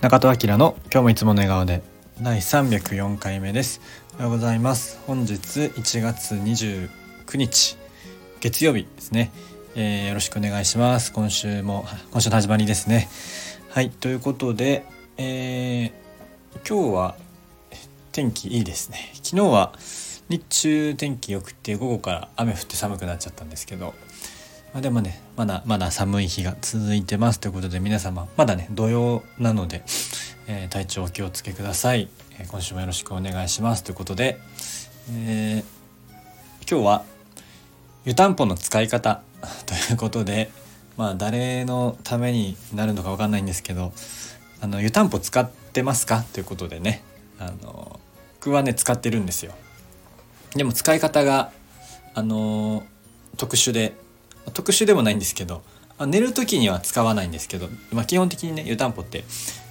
中戸明の今日もいつもの笑顔で。第304回目です。おはようございます。本日1月29日月曜日ですね、えー、よろしくお願いします。今週も今週の始まりですね。はいということで、えー、今日は天気いいですね。昨日は日中天気良くて午後から雨降って寒くなっちゃったんですけどまあ、でもねまだまだ寒い日が続いてますということで皆様まだね土曜なので、えー、体調お気をつけください、えー、今週もよろしくお願いしますということで、えー、今日は湯たんぽの使い方 ということでまあ誰のためになるのか分かんないんですけどあの湯たんぽ使ってますか？ということでねあの僕はね使ってるんですよ。でも使い方があの特殊で特殊でもないんですけど寝る時には使わないんですけど、まあ、基本的にね湯たんぽって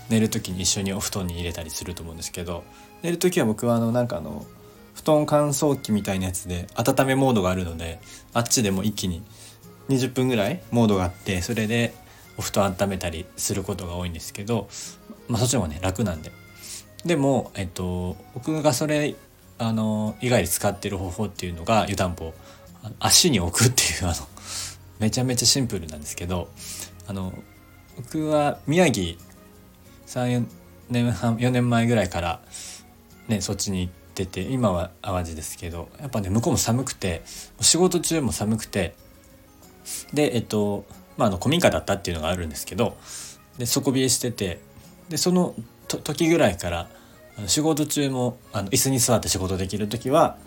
寝る時に一緒にお布団に入れたりすると思うんですけど寝る時は僕はあのなんかあの布団乾燥機みたいなやつで温めモードがあるのであっちでも一気に20分ぐらいモードがあってそれでお布団温めたりすることが多いんですけど、まあ、そっちの方がね楽なんで。でも、えっと、僕がそれあの以外で使ってる方法っていうのが湯たんぽ足に置くっていうあのめちゃめちゃシンプルなんですけどあの僕は宮城34年半4年前ぐらいからねそっちに行ってて今は淡路ですけどやっぱね向こうも寒くて仕事中も寒くてでえっとまあの古民家だったっていうのがあるんですけどで底冷えしててでその時ぐらいから仕事中もあの椅子に座って仕事できる時は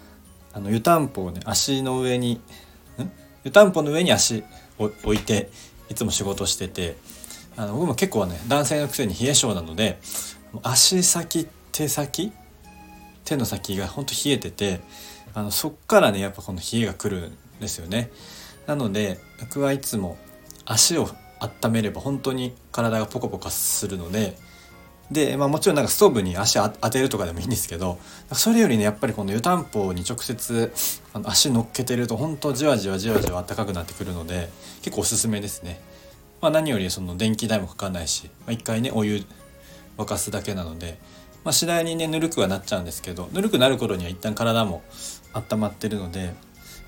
あの湯たんぽをね足の上に湯たんぽの上に足を置いていつも仕事しててあの僕も結構ね男性のくせに冷え性なので足先手先手の先がほんと冷えててあのそっからねやっぱこの冷えが来るんですよね。なので僕はいつも足を温めれば本当に体がポコポコするのでで、まあ、もちろんなんかストーブに足当てるとかでもいいんですけどそれよりねやっぱりこの湯たんぽに直接あの足乗っけてると本当じわじわじわじわ暖かくなってくるので結構おすすめですね。まあ、何よりその電気代もかかんないし、まあ、一回ねお湯沸かすだけなので、まあ、次第にねぬるくはなっちゃうんですけどぬるくなる頃には一旦体も温まってるので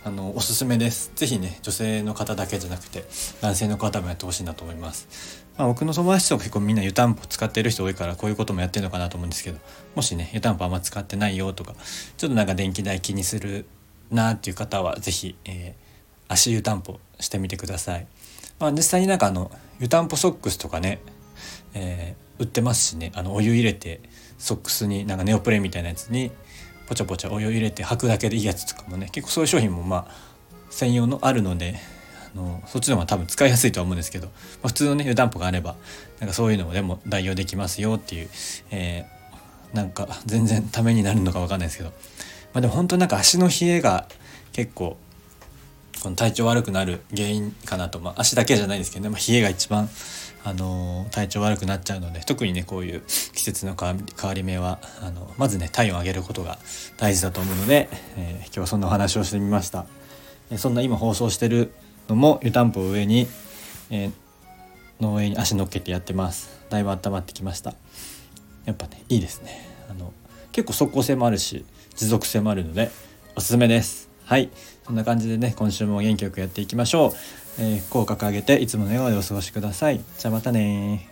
あのおすすめです。是非ね女性の方だけじゃなくて男性の方もやってほしいなと思います、まあ、僕の友達とか結構みんな湯たんぽ使ってる人多いからこういうこともやってるのかなと思うんですけどもしね湯たんぽあんま使ってないよとかちょっとなんか電気代気にするなっていう方は是非、えー、足湯たんぽしてみてください、まあ、実際になんかあの湯たんぽソックスとかね、えー、売ってますしねあのお湯入れてソックスになんかネオプレみたいなやつにポチャポチャお湯入れて履くだけでいいやつとかもね。結構そういう商品もまあ専用のあるのであのそっちの方が多分使いやすいとは思うんですけど、まあ、普通のね湯たんぽがあればなんかそういうのもでも代用できますよっていう、えー、なんか全然ためになるのか分かんないですけど、まあ、でも本当なんか足の冷えが結構この体調悪くなる原因かなと、まあ、足だけじゃないですけどね、まあ、冷えが一番あの体調悪くなっちゃうので特にねこういう季節の変わり目はあのまずね体温を上げることが大事だと思うので、えー、今日はそんなお話をしてみました、えそんな今放送してるのも湯たんぽを上に、えー、の上に足乗っけてやってます。だいぶ温まってきました。やっぱねいいですね。あの結構速攻性もあるし持続性もあるのでおすすめです。はい。そんな感じでね今週も元気よくやっていきましょう。えー、口角上げていつもの笑顔でお過ごしください。じゃあまたね